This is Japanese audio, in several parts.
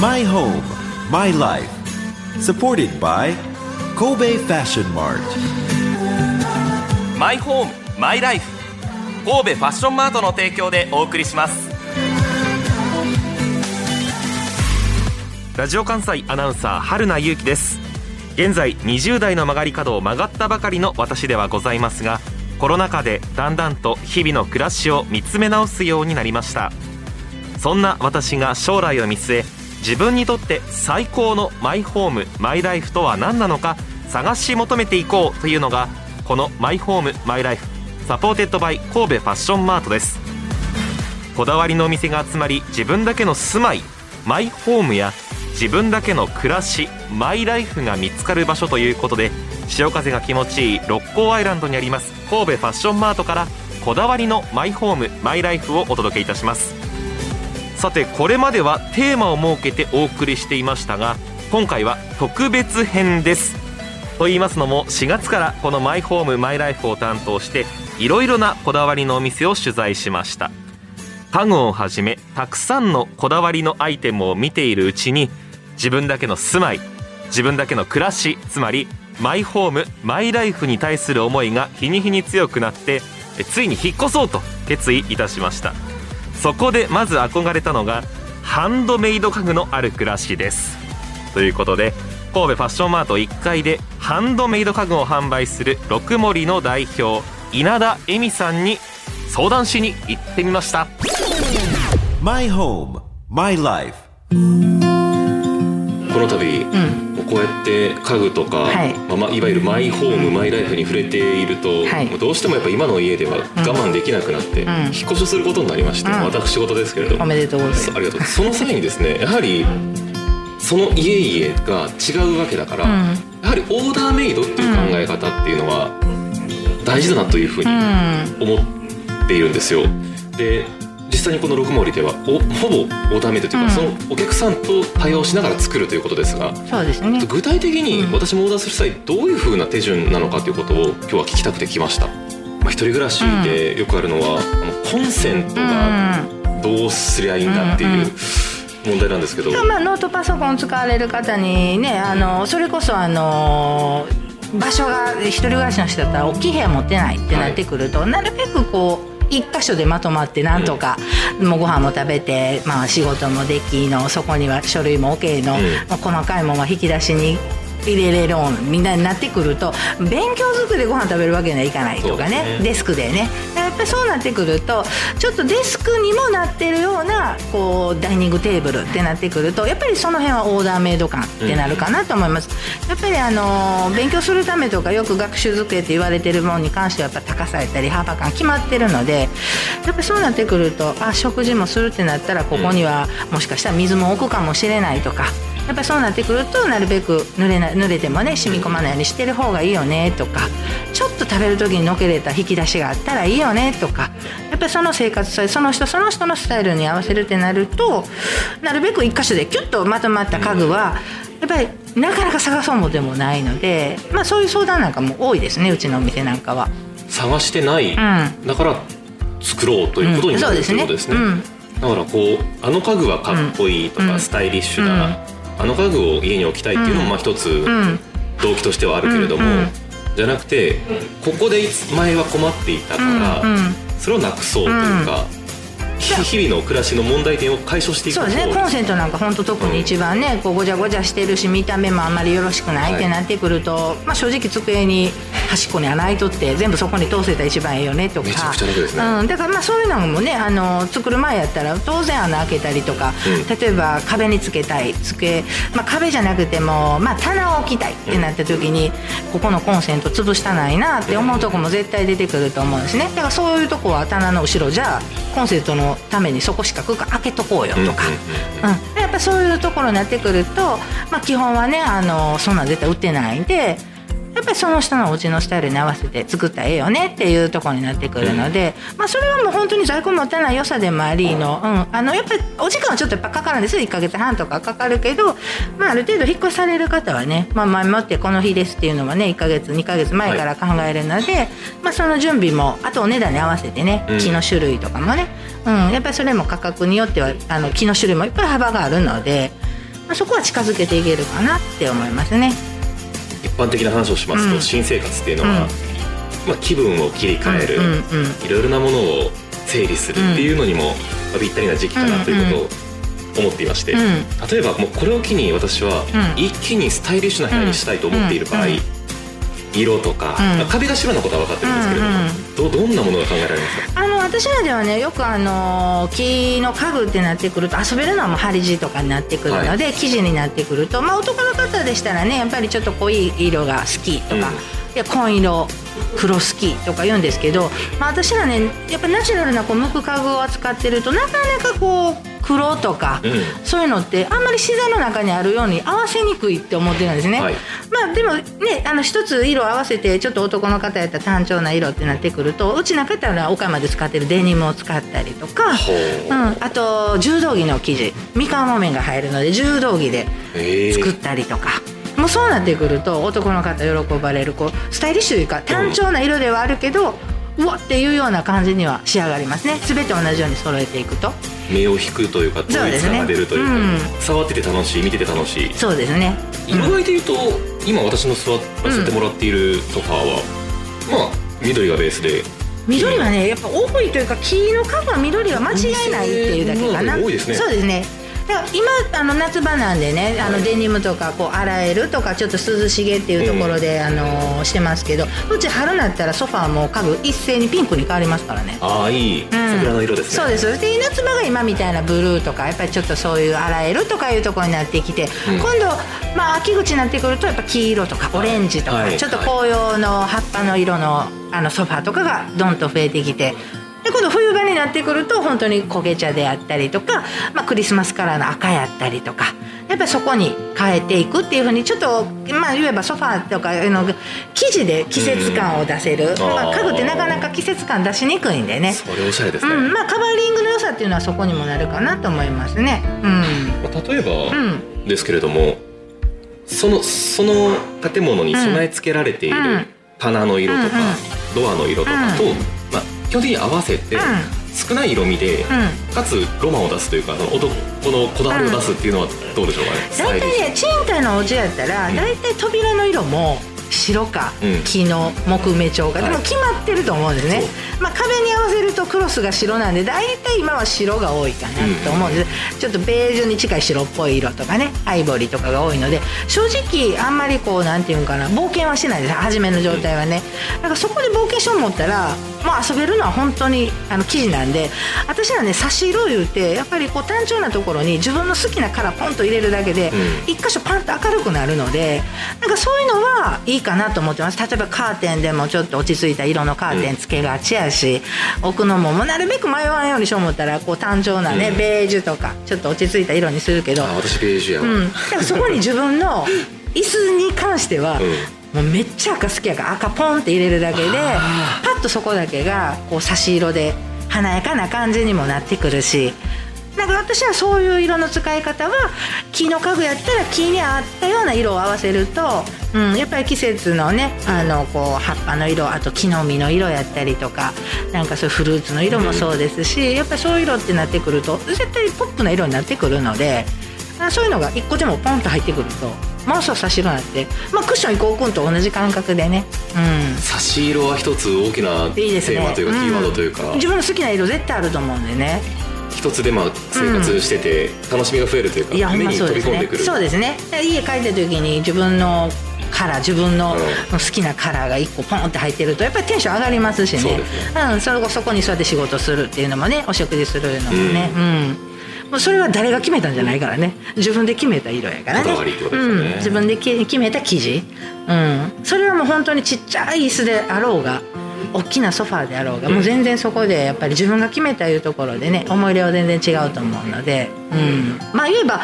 My home, my life. Supported by Kobe Fashion Mart. マイホームマイライフ神戸ファッションマートの提供でお送りしますラジオ関西アナウンサー春名優希です現在20代の曲がり角を曲がったばかりの私ではございますがコロナ禍でだんだんと日々の暮らしを見つめ直すようになりましたそんな私が将来を見据え自分にとって最高のマイホームマイライフとは何なのか探し求めていこうというのがこのマイホームマイライフ supported by 神戸ファッションマートです。こだわりのお店が集まり自分だけの住まいマイホームや自分だけの暮らしマイライフが見つかる場所ということで潮風が気持ちいい六甲アイランドにあります神戸ファッションマートからこだわりのマイホームマイライフをお届けいたします。さてこれまではテーマを設けてお送りしていましたが今回は特別編です。と言いますのも4月からこのマイホームマイライフを担当していろいろなこだわりのお店を取材しました。家具をはじめたくさんのこだわりのアイテムを見ているうちに自分だけの住まい自分だけの暮らしつまりマイホームマイライフに対する思いが日に日に強くなってついに引っ越そうと決意いたしました。そこでまず憧れたのがハンドメイド家具のある暮らしです。ということで神戸ファッションマート1階でハンドメイド家具を販売する六森の代表稲田恵美さんに相談しに行ってみました。My home, my life. この度、こうやって家具とか、はい。まあまあ、いわゆるマイホーム、マイライフに触れていると、はい。どうしてもやっぱ今の家では我慢できなくなって、ん。引っ越しをすることになりまして、うん。私事ですけれどおめでとうございます。ありがとう。その際にですねやはりその家々が違うわけだから、うん。やはりオーダーメイドっていう考え方っていうのは大事だなというふうにうん。思っているんですよ。で実際にこの六森ではおほぼオーダーメイドというか、うん。そのお客さんと対応しながら作るということですがそうですね。具体的にうん。私もオーダーする際どういうふうな手順なのかということを今日は聞きたくて来ました。まあ、一人暮らしでよくあるのは、あのコンセントがどうすりゃいいんだっていう問題なんですけど、まあ、ノートパソコン使われる方にねあのそれこそあの場所が一人暮らしの人だったら大きい部屋持ってないってなってくると、なるべくこう一箇所でまとまってなんとか、もうご飯も食べて、まあ、仕事もできのそこには書類も OK の、細かいものは引き出しに入れれるみんなになってくると勉強机でご飯食べるわけにはいかないとかね。ね。デスクでね。やっぱりそうなってくるとちょっとデスクにもなってるようなこうダイニングテーブルってなってくるとやっぱりその辺はオーダーメイド感ってなるかなと思います、やっぱりあの勉強するためとかよく学習机って言われてるものに関してはやっぱ高さやったり幅感決まってるのでやっぱりそうなってくるとあ食事もするってなったらここにはもしかしたら水も置くかもしれないとかやっぱりそうなってくるとなるべく濡れな濡れてもね染み込まないようにしてる方がいいよねとかちょっと食べる時にのけれた引き出しがあったらいいよねとかやっぱりその生活スタイルその人その人のスタイルに合わせるってなるとなるべく一箇所でキュッとまとまった家具はやっぱりなかなか探そうもでもないので、まあ、そういう相談なんかも多いですねうちのお店なんかは。探してない、ん。だから作ろうということになるうんということですね。うん。だからこうあの家具はかっこいいとか、うん。スタイリッシュだ、あの家具を家に置きたいっていうのもまあ一つうん。動機としてはあるけれども、じゃなくてここで前は困っていたから、それをなくそうというか、ひ日々の暮らしの問題点を解消していくそうですねコンセントなんか本当特に一番ねこうごちゃごちゃしてるし見た目もあんまりよろしくないってなってくると、まあ、正直机に端っこに穴開いとって全部そこに通せたら一番いいよねとか。めちゃくちゃ楽ですね。うん、だからまあそういうのもねあの作る前やったら当然穴開けたりとか、うん。例えば壁につけたい机、まあ、壁じゃなくても、まあ、棚を置きたいってなった時に、ここのコンセント潰したないなって思うとこも絶対出てくると思うんですね。だからそういうとこは棚の後ろじゃあコンセントのためにそこしか空間開けとこうよとか。うんやっぱそういうところになってくると、まあ、基本はねあのそんなん絶対売ってないんでぱりその人のお家のスタイルに合わせて作ったらええよねっていうところになってくるので、まあ、それはもう本当に在庫持たない良さでもありの,、うん、あのやっぱりお時間はちょっとやっぱかかるんですよ1ヶ月半とかかかるけど、まあ、ある程度引っ越しされる方はね、まあ、前もってこの日ですっていうのはね1ヶ月2ヶ月前から考えるので、まあ、その準備もあとお値段に合わせてねうん木の種類とかもね、うん、やっぱりそれも価格によってはあの木の種類もいっぱい幅があるので。まあ、そこは近づけていけるかなって思いますね。一般的な話をしますと、うん。新生活っていうのは、うん。まあ、気分を切り替える、いろいろなものを整理するっていうのにも、まあぴったりな時期かなということを思っていまして、うん。例えばもうこれを機に私はうん。一気にスタイリッシュな部屋にしたいと思っている場合、色とか、うん。が白なことは分かってるんですけれども、うんどどんなものが考えられますか？あの私らではねよくあの木の家具ってなってくると遊べるのはもう針地とかになってくるので、生地になってくると、まあ、男の方でしたらねやっぱりちょっと濃い色が好きとか、うん。いや紺色黒好きとか言うんですけど、まあ、私らねやっぱナチュラルなこう無垢家具を扱ってるとなかなかこう黒とか、うん。そういうのってあんまり自然の中にあるように合わせにくいって思ってるんですね。はい。まあでもねあの一つ色合わせてちょっと男の方やったら単調な色ってなってくるとうちの方は岡山で使ってるデニムを使ったりとか、ほう。うん、あと柔道着の生地。三河木綿が入るので柔道着で作ったりとか。もうそうなってくると男の方喜ばれるこうスタイリッシュというか単調な色ではあるけど、うわっていうような感じには仕上がりますね。全て同じように揃えていくと。目を引くというか統一感が出るというかうん。触ってて楽しい見てて楽しい。そうですね。色合いで言うと今私の座らせてもらっているソファーは、まあ緑がベースで。緑はねやっぱ多いというか木の数は緑は間違いないっていうだけかな。多いですね。そうですね今あの夏場なんでねあのデニムとかこう洗えるとかちょっと涼しげっていうところで、あのしてますけどうち春になったらソファーも家具一斉にピンクに変わりますからね。ああいい。桜の色ですね、そうです。で夏場が今みたいなブルーとかやっぱりちょっとそういう洗えるとかいうところになってきて、うん。今度、まあ、秋口になってくるとやっぱ黄色とかオレンジとか、はい。ちょっと紅葉の葉っぱの色のあのソファーとかがどんと増えてきて。で今度冬なってくると本当に焦げ茶であったりとか、まあ、クリスマスカラーの赤やったりとかやっぱりそこに変えていくっていうふうにちょっとまあ言えばソファーとかあの生地で季節感を出せる、うん。まあ、家具ってなかなか季節感出しにくいんでね。それおしゃれですね、うん、まあカバーリングの良さっていうのはそこにもなるかなと思いますね。うん。まあ、例えば、うん。ですけれどもそのその建物に備え付けられているうん。棚の色とか、ドアの色とかと、うん。まあ、基本的に合わせて、うん少ない色味で、うん。かつロマンを出すというかその男のこだわりを出すっていうのはどうでしょうかね、大体ね賃貸のお家やったらうん。大体扉の色も白かうん。木の木目調かでもはい決まってると思うんですね、まあ、壁に合わせるとクロスが白なんで大体今は白が多いかなと思うんです、ちょっとベージュに近い白っぽい色とかねアイボリーとかが多いので正直あんまりこうなんていうんかな冒険はしないです。初めの状態はね。だからそこで冒険しよう思ったらまあ遊べるのは本当にあの生地なんで私はね差し色を言うてやっぱりこう単調なところに自分の好きなカラーポンと入れるだけで、うん。一箇所パンと明るくなるのでなんかそういうのはいいかなと思ってます。例えばカーテンでもちょっと落ち着いた色のカーテンつけがちやし、置くのももうなるべく迷わんようにしよう思ったらこう単調なね、うん。ベージュとかちょっと落ち着いた色にするけど、あ私ベージュやわ、うん、だからそこに自分の椅子に関しては、うん。もうめっちゃ赤好きやから赤ポンって入れるだけであパッとそこだけがこう差し色で華やかな感じにもなってくるしなんか私はそういう色の使い方は木の家具やったら木に合ったような色を合わせると、うん、やっぱり季節のねあのこう葉っぱの色あと木の実の色やったりとかなんかそういうフルーツの色もそうですし、やっぱりそういう色ってなってくると絶対ポップな色になってくるので。あそういうのが一個でもポンと入ってくるとものすごく差し色になって、まあ、クッション移行くんと同じ感覚でね、うん、差し色は一つ大きなテーマというかキーワードというか、ん。自分の好きな色絶対あると思うんでね一つでまあ生活してて楽しみが増えるというか、いやほん目にまそうです飛び込んでくる。ねそうですね。家帰った時に自分のカラー自分のうん。好きなカラーが1個ポンって入ってるとやっぱりテンション上がりますしね。そうですうん、それそこに座って仕事するっていうのもねお食事するのもね。うん。もうそれは誰が決めたんじゃないからね。自分で決めた色やからね。ね。うん、自分でき決めた生地、うん、それはもう本当にちっちゃい椅子であろうが大きなソファーであろうが、もう全然そこでやっぱり自分が決めたいうところでね思い入れは全然違うと思うので、うん、まあ言えば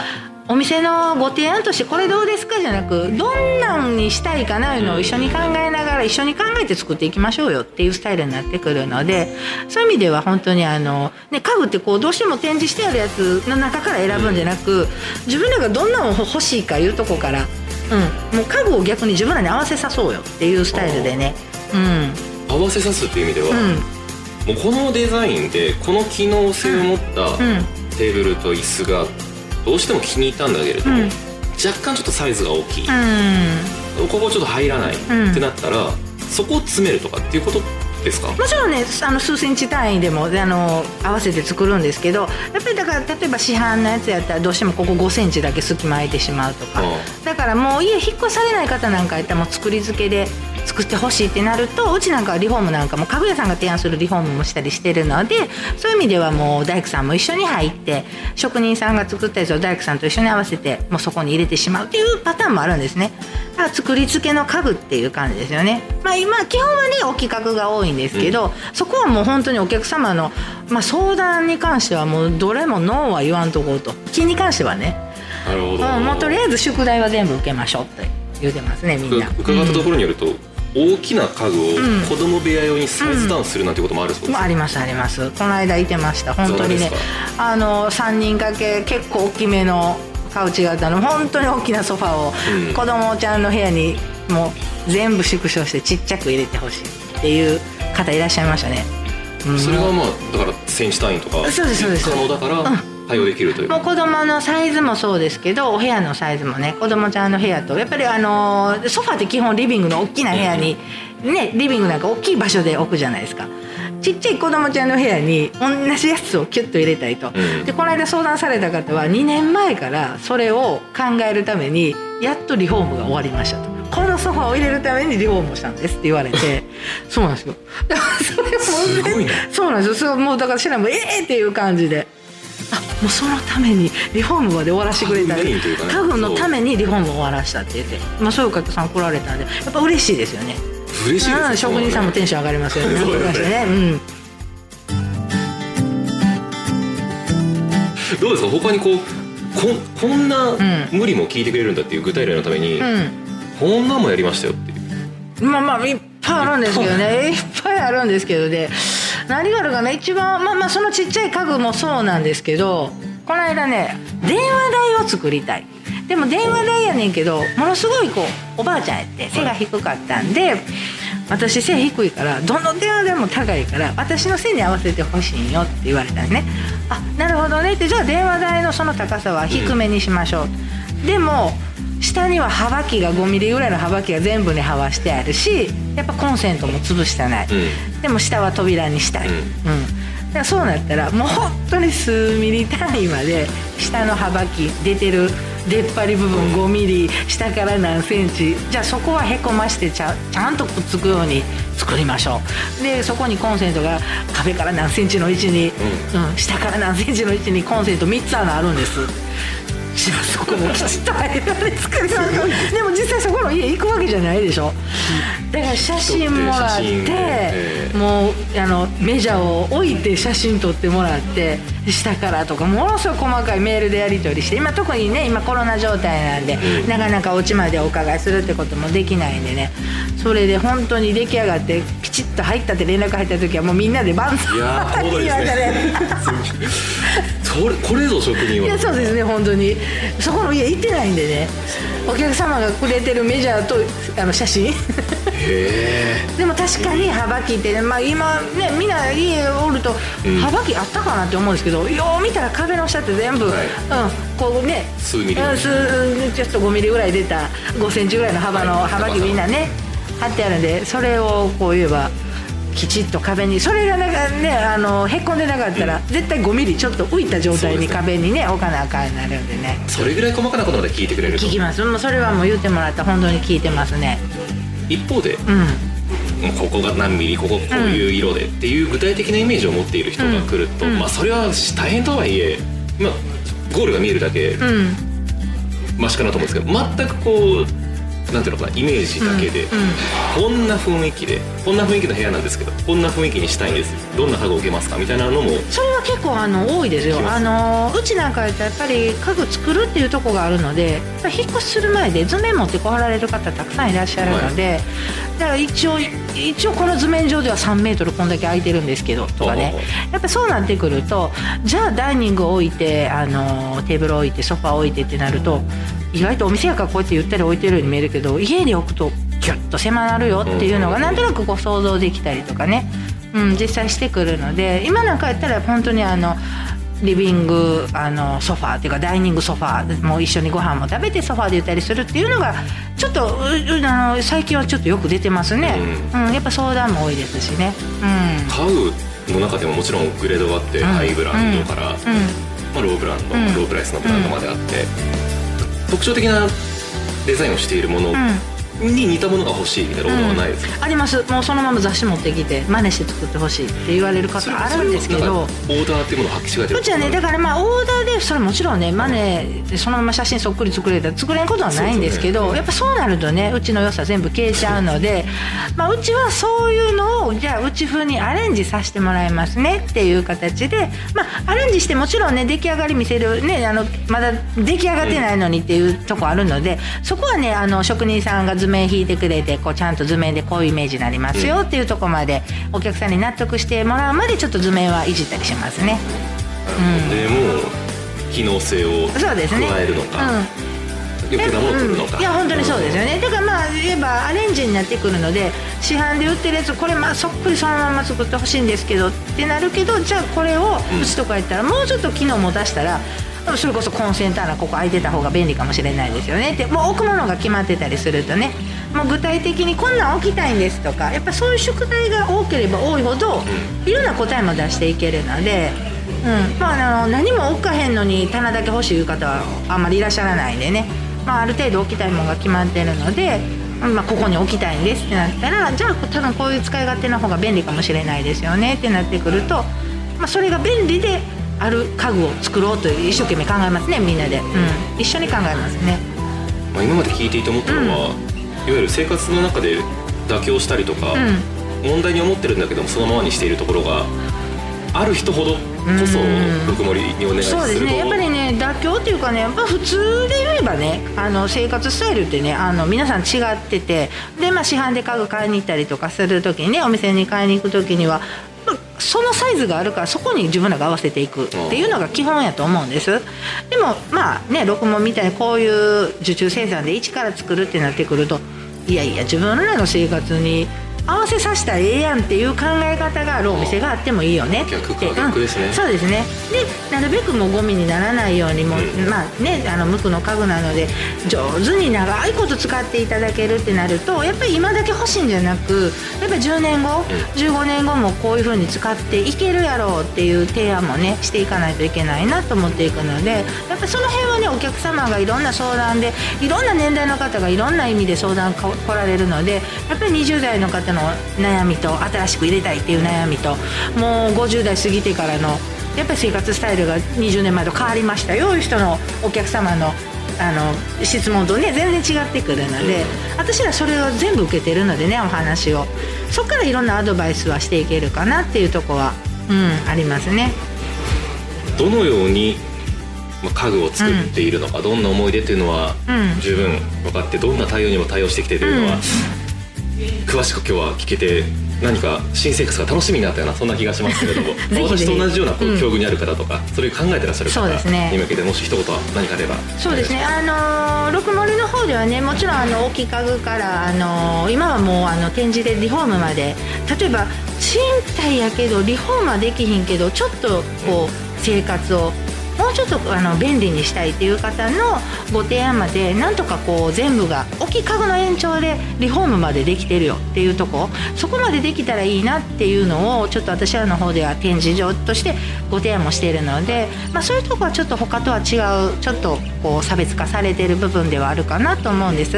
お店のご提案としてこれどうですかじゃなくどんなんにしたいかないうのを一緒に考えながら一緒に考えて作っていきましょうよっていうスタイルになってくるのでそういう意味では本当にあの、ね、家具ってこうどうしても展示してあるやつの中から選ぶんじゃなく自分らがどんなのを欲しいかいうとこから、うん、もう家具を逆に自分らに合わせさそうよっていうスタイルでね。うん合わせさすっていう意味では、うん。もうこのデザインでこの機能性を持ったうん。テーブルと椅子がどうしても気に入ったんだけれども、うん。若干ちょっとサイズが大きい、うん。ここちょっと入らない、んってなったらそこを詰めるとかっていうことですか？もちろんねあの数センチ単位でもあの合わせて作るんですけどやっぱりだから例えば市販のやつやったらどうしてもここ5センチだけ隙間空いてしまうとか、うだからもう家引っ越されない方なんかやったらもう作り付けで作ってほしいってなるとうちなんかはリフォームなんかも家具屋さんが提案するリフォームもしたりしてるのでそういう意味ではもう大工さんも一緒に入って職人さんが作ったやつを大工さんと一緒に合わせてもうそこに入れてしまうっていうパターンもあるんですね。だから作り付けの家具っていう感じですよね。まあ今基本はね大きい家具が多いんですけど、そこはもう本当にお客様の、まあ、相談に関してはもうどれもノーは言わんとこうと。気に関してはね。なるほど、うん、もうとりあえず宿題は全部受けましょうって言うてますねみんな。伺ったところによると、大きな家具をうん。子供部屋用にサイズダウンするなんてこともあるそうです、もうありますあります。この間いてました本当にね。あの3人掛け結構大きめのカウチ型の。本当に大きなソファーを、うん。子供ちゃんの部屋にもう全部縮小してちっちゃく入れてほしいっていう方いらっしゃいましたね、うん。それがまあだからセンチ単位とかそうですそうです。可能だから対応できるという。もう子供のサイズもそうですけどお部屋のサイズもね子供ちゃんの部屋とやっぱりあのソファーって基本リビングの大きな部屋に、ねリビングなんか大きい場所で置くじゃないですか。ちっちゃい子供ちゃんの部屋に同じやつをキュッと入れたいと、うん。でこの間相談された方は2年前からそれを考えるためにやっとリフォームが終わりましたと。このソファーを入れるためにリフォームをしたんですって言われて そうなんですよ。だからそれもすごいね。そうなんですよ。そうもうだから知らんもええっていう感じであもうそのためにリフォームまで終わらせてくれた家具メインというかね。家具のためにリフォームを終わらしたって言って、まあ、そういう方さん来られたんでやっぱ嬉しいですよね。嬉しいですねうん職人さんもテンション上がりますよね。そうですね。ねうん。どうですか？他にこうこんこんなん。無理も聞いてくれるんだっていう具体例のために、こんなんもやりましたよっていう。うんまあまあいっぱいあるんですけどね。いっぱい。あるんですけどで何があるかな？一番まあまあそのちっちゃい家具もそうなんですけどこの間ね電話台を作りたい。でも電話台やねんけどものすごいこうおばあちゃんやって背が低かったんで、私背低いからどの電話でも高いから私の背に合わせてほしいよって言われたんね。あなるほどねってじゃあ電話台のその高さは低めにしましょう、でも下には幅木が5ミリぐらいの幅木が全部にはわしてあるしやっぱコンセントも潰してない、うでも下は扉にしたい、ううん。んだからそうなったらもう本当に数ミリ単位まで下の幅木出てる出っ張り部分5ミリ下から何センチじゃあそこはへこましてちゃちゃんとくっつくように作りましょう。でそこにコンセントが壁から何センチの位置に、うん。下から何センチの位置にコンセント3つ穴あるんですじゃあそこもきちっと入るように作りましょうでも実際そこの家行くわけじゃないでしょ。だから写真もらってもうあのメジャーを置いて写真撮ってもらって下からとかものすごい細かいメールでやり取りして今特にね今コロナ状態なんで、うん。なかなかお家までお伺いするってこともできないんでね。それで本当に出来上がってきちっと入ったって連絡入った時はもうみんなで万歳いやー って。言われたねそれこれぞ職人いはやそうですね本当に。そこの家行ってないんでね。お客様がくれてるメジャーとあの写真。へでも確かに幅木ってね、まあ、今ねみんな家おるとうん。幅木あったかなって思うんですけど、よう見たら壁の下って全部、はい。うん、こうね数ミリうん数ちょっと5ミリぐらい出た5センチぐらいの幅のはい。幅木みんなね貼ってあるんでそれをこう言えばきちっと壁にそれがなんかねあのへっこんでなかったら、絶対5ミリちょっと浮いた状態に壁にね置かなあかんなるんでね。ーそれぐらい細かなことまで聞いてくれると。聞きます。もうそれはもう言ってもらった。ら本当に聞いてますね。一方でうん。ここが何ミリこここういう色でっていう具体的なイメージを持っている人が来ると、うん。まあそれは大変とはいえ、まあ、ゴールが見えるだけうん。マシかなと思うんですけど全くこうなんていうのかなイメージだけで、うんこんな雰囲気でこんな雰囲気の部屋なんですけどこんな雰囲気にしたいんです。どんな家具を受けますかみたいなのも。それは結構あの多いですよ。あのうちなんかやったらやっぱり家具作るっていうところがあるので引っ越しする前で図面持ってこられる方たくさんいらっしゃるので、だから一応一応この図面上では3メートルこんだけ空いてるんですけどとかね。やっぱそうなってくるとじゃあダイニング置いてあのテーブル置いてソファ置いてってなると意外とお店やからこうやってゆったり置いてるように見えるけど家に置くとキュッと狭なるよっていうのがなんとなくこう想像できたりとかね、うん、実際してくるので今なんかやったら本当にあのリビングあのソファーっていうかダイニングソファーもう一緒にご飯も食べてソファーでゆったりするっていうのがちょっとあの最近はちょっとよく出てますね、うん、うん、やっぱ相談も多いですしね、うん、買うの中でももちろんグレードがあって、ハイブランドから、まあ、ローブランド、ロープライスのブランドまであって、特徴的なデザインをしているものに似たものが欲しいみたいなオーダーはないですか、うん、あります。もうそのまま雑誌持ってきて真似して作ってほしいって言われる方あるんですけど。オーダーっていうものを履き違えてるうちはね。だからまあオーダーでそれもちろんね真似でそのまま写真そっくり作れたら作れんことはないんですけど、ね、やっぱそうなるとねうちの良さ全部消えちゃうのでまあうちはそういうのをじゃあうち風にアレンジさせてもらいますねっていう形でまあアレンジしてもちろんね出来上がり見せるねあのまだ出来上がってないのにっていうとこあるのでそこはねあの職人さんが図面引いてくれてこうちゃんと図面でこういうイメージになりますよっていうとこまでお客さんに納得してもらうまでちょっと図面はいじったりしますね。うん、でも機能性を加えるのか。いや本当にそうですよね。だからまあ言えばアレンジになってくるので市販で売ってるやつこれまあそっくりそのまま作ってほしいんですけどってなるけどじゃあこれをうちとか言ったらもうちょっと機能も出したらそれこそコンセント穴ここ空いてた方が便利かもしれないですよね。ってもう置くものが決まってたりするとね。もう具体的にこんなん置きたいんですとかやっぱそういう宿題が多ければ多いほどいろんな答えも出していけるので、うん。まあ、あの何も置かへんのに棚だけ欲しいいう方はあんまりいらっしゃらないんでね、まあ、ある程度置きたいものが決まってるので。まあ、ここに置きたいんですってなったらじゃあ多分こういう使い勝手の方が便利かもしれないですよねってなってくると、まあ、それが便利である家具を作ろうと一生懸命考えますねみんなで、うん、一緒に考えますね、まあ、今まで聞いていて思ったのは、うん。いわゆる生活の中で妥協したりとか、うん、問題に思ってるんだけどもそのままにしているところがある人ほどこそぬくもりにお願いするそうですね。やっぱりね妥協っていうかねやっぱ普通で言えばねあの生活スタイルってねあの皆さん違っててで、まあ、市販で家具買いに行ったりとかする時にねお店に買いに行く時にはそのサイズがあるからそこに自分らが合わせていくっていうのが基本やと思うんです。でもまあね録音みたいにこういう受注生産で一から作るってなってくるといやいや自分らの生活に合わせさせたらええやんっていう考え方があるお店があってもいいよね。って逆逆ですね、うん、そうですね。でなるべくもゴミにならないようにも、うん、まあねあの無垢の家具なので上手に長いこと使っていただけるってなるとやっぱり今だけ欲しいんじゃなくやっぱり10年後、うん、15年後もこういうふうに使っていけるやろうっていう提案もねしていかないといけないなと思っていくのでやっぱりその辺はねお客様がいろんな相談でいろんな年代の方がいろんな意味で相談来られるのでやっぱり20代の方の悩みと新しく入れたいっていう悩みともう50代過ぎてからのやっぱり生活スタイルが20年前と変わりました。よいう人のお客様のあの質問とね全然違ってくるので私らそれを全部受けてるのでねお話を。そこからいろんなアドバイスはしていけるかなっていうとこは、うん、ありますね。どのように家具を作っているのか、うん、どんな思い出っていうのは十分分かって、どんな対応にも対応してきてというのは、詳しく今日は聞けて何か新生活が楽しみになったようなそんな気がしますけれども 私と同じようなこう境遇にある方とか、うん、それを考えてらっしゃる方に向けてもし一言何かあれば。そうですね。あの六森の方ではねもちろんあの大きい家具からあの今はもうあの展示でリフォームまで例えば賃貸やけどリフォームはできひんけどちょっとこう生活をもうちょっとあの便利にしたいっていう方のご提案までなんとかこう全部が大きい家具の延長でリフォームまでできてるよっていうとこ。そこまでできたらいいなっていうのをちょっと私らの方では展示場としてご提案もしているので、まあ、そういうとこはちょっと他とは違うちょっとこう差別化されてる部分ではあるかなと思うんです。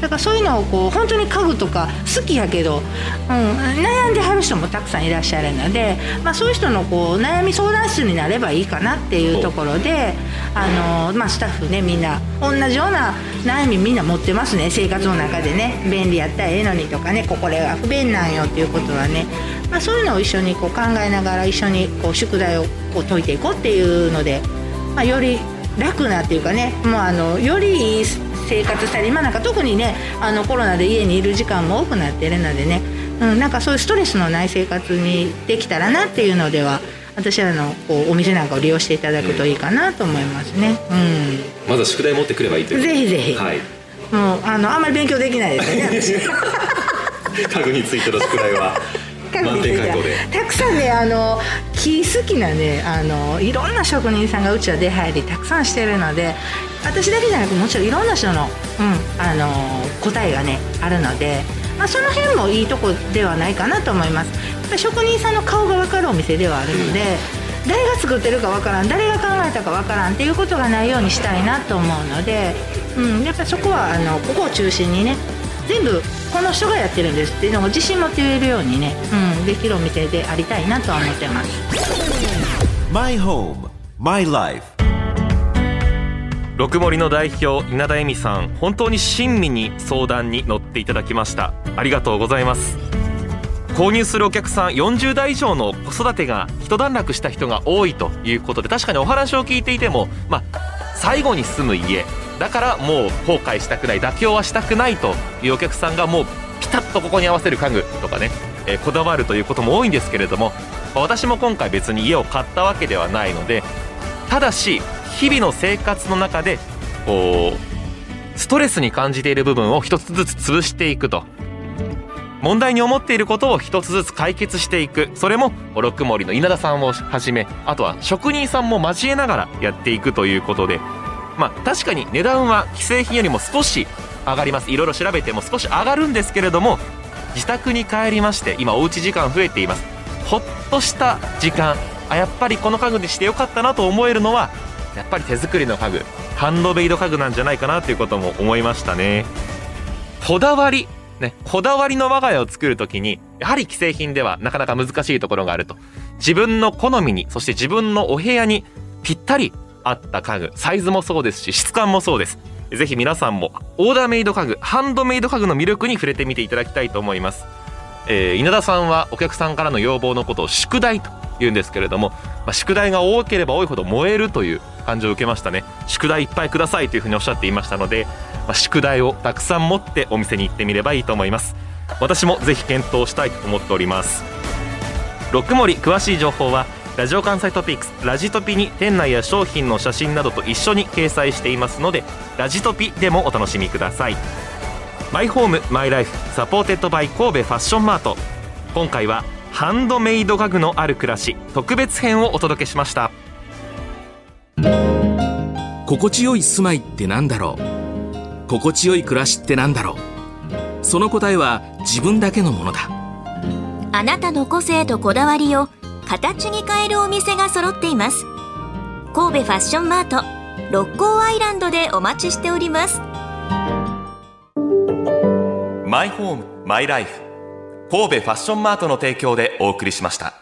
だからそういうのをこう本当に家具とか好きやけど、うん、悩んではる人もたくさんいらっしゃるので、まあ、そういう人のこう悩み相談室になればいいかなっていうところであの、まあ、スタッフねみんな同じような悩みみんな持ってますね。生活の中でね便利やったらええのにとかねここれが不便なんよっていうことはね、まあ、そういうのを一緒にこう考えながら一緒にこう宿題をこう解いていこうっていうので、まあ、より楽なっていうかねもうあのよりいい生活したり今なんか特にねあのコロナで家にいる時間も多くなってるのでね、うん、なんかそういうストレスのない生活にできたらなっていうのでは私らのこうお店なんかを利用していただくといいかなと思いますね。うん、まず宿題持ってくればいいというぜひぜひ。はい。もうあのあんまり勉強できないですよね。家具についての宿題は。かく見せてたくさんねあの木好きなねあのいろんな職人さんがうちは出入りたくさんしてるので私だけじゃなくもちろんいろんな人の,、うん、あの答えがねあるので、まあ、その辺もいいとこではないかなと思います。やっぱ職人さんの顔が分かるお店ではあるので、誰が作ってるか分からん誰が考えたか分からんっていうことがないようにしたいなと思うので、うん、やっぱそこはあのここを中心にね全部この人がやってるんですっていうのを自信持って言えるようにね、うん、できるお店でありたいなとは思ってます。My home, my life. 六森の代表稲田恵美さん本当に親身に相談に乗っていただきました。ありがとうございます。購入するお客さん40代以上の子育てが一段落した人が多いということで確かにお話を聞いていてもまあ最後に住む家。だからもう後悔したくない妥協はしたくないというお客さんがもうピタッとここに合わせる家具とかね、えー、こだわるということも多いんですけれども私も今回別に家を買ったわけではないのでただし日々の生活の中でこうストレスに感じている部分を一つずつ潰していくと。問題に思っていることを一つずつ解決していく。それも六森の稲田さんをはじめあとは職人さんも交えながらやっていくということで。まあ確かに値段は既製品よりも少し上がります。いろいろ調べても少し上がるんですけれども自宅に帰りまして今おうち時間増えています。ほっとした時間。あやっぱりこの家具にしてよかったなと思えるのはやっぱり手作りの家具。ハンドメイド家具なんじゃないかなということも思いましたね。こだわり。ね、こだわりの我が家を作るときに、やはり既製品ではなかなか難しいところがあると。自分の好みに、そして自分のお部屋にぴったり合った家具、サイズもそうですし、質感もそうです。ぜひ皆さんもオーダーメイド家具、ハンドメイド家具の魅力に触れてみていただきたいと思います。えー、稲田さんはお客さんからの要望のことを宿題と言うんですけれども、まあ、宿題が多ければ多いほど燃えるという感じを受けましたね。宿題いっぱいくださいというふうにおっしゃっていましたので、まあ、宿題をたくさん持ってお店に行ってみればいいと思います。私もぜひ検討したいと思っております。ロックモリ詳しい情報はラジオ関西トピックスラジトピに店内や商品の写真などと一緒に掲載していますのでラジトピでもお楽しみください。マイホームマイライフ supported by 神戸ファッションマート。今回はハンドメイド家具のある暮らし特別編をお届けしました。心地よい住まいってなんだろう？心地よい暮らしってなんだろう？その答えは自分だけのものだ。あなたの個性とこだわりを形に変えるお店が揃っています。神戸ファッションマート六甲アイランドでお待ちしております。マイホームマイライフ神戸ファッションマートの提供でお送りしました。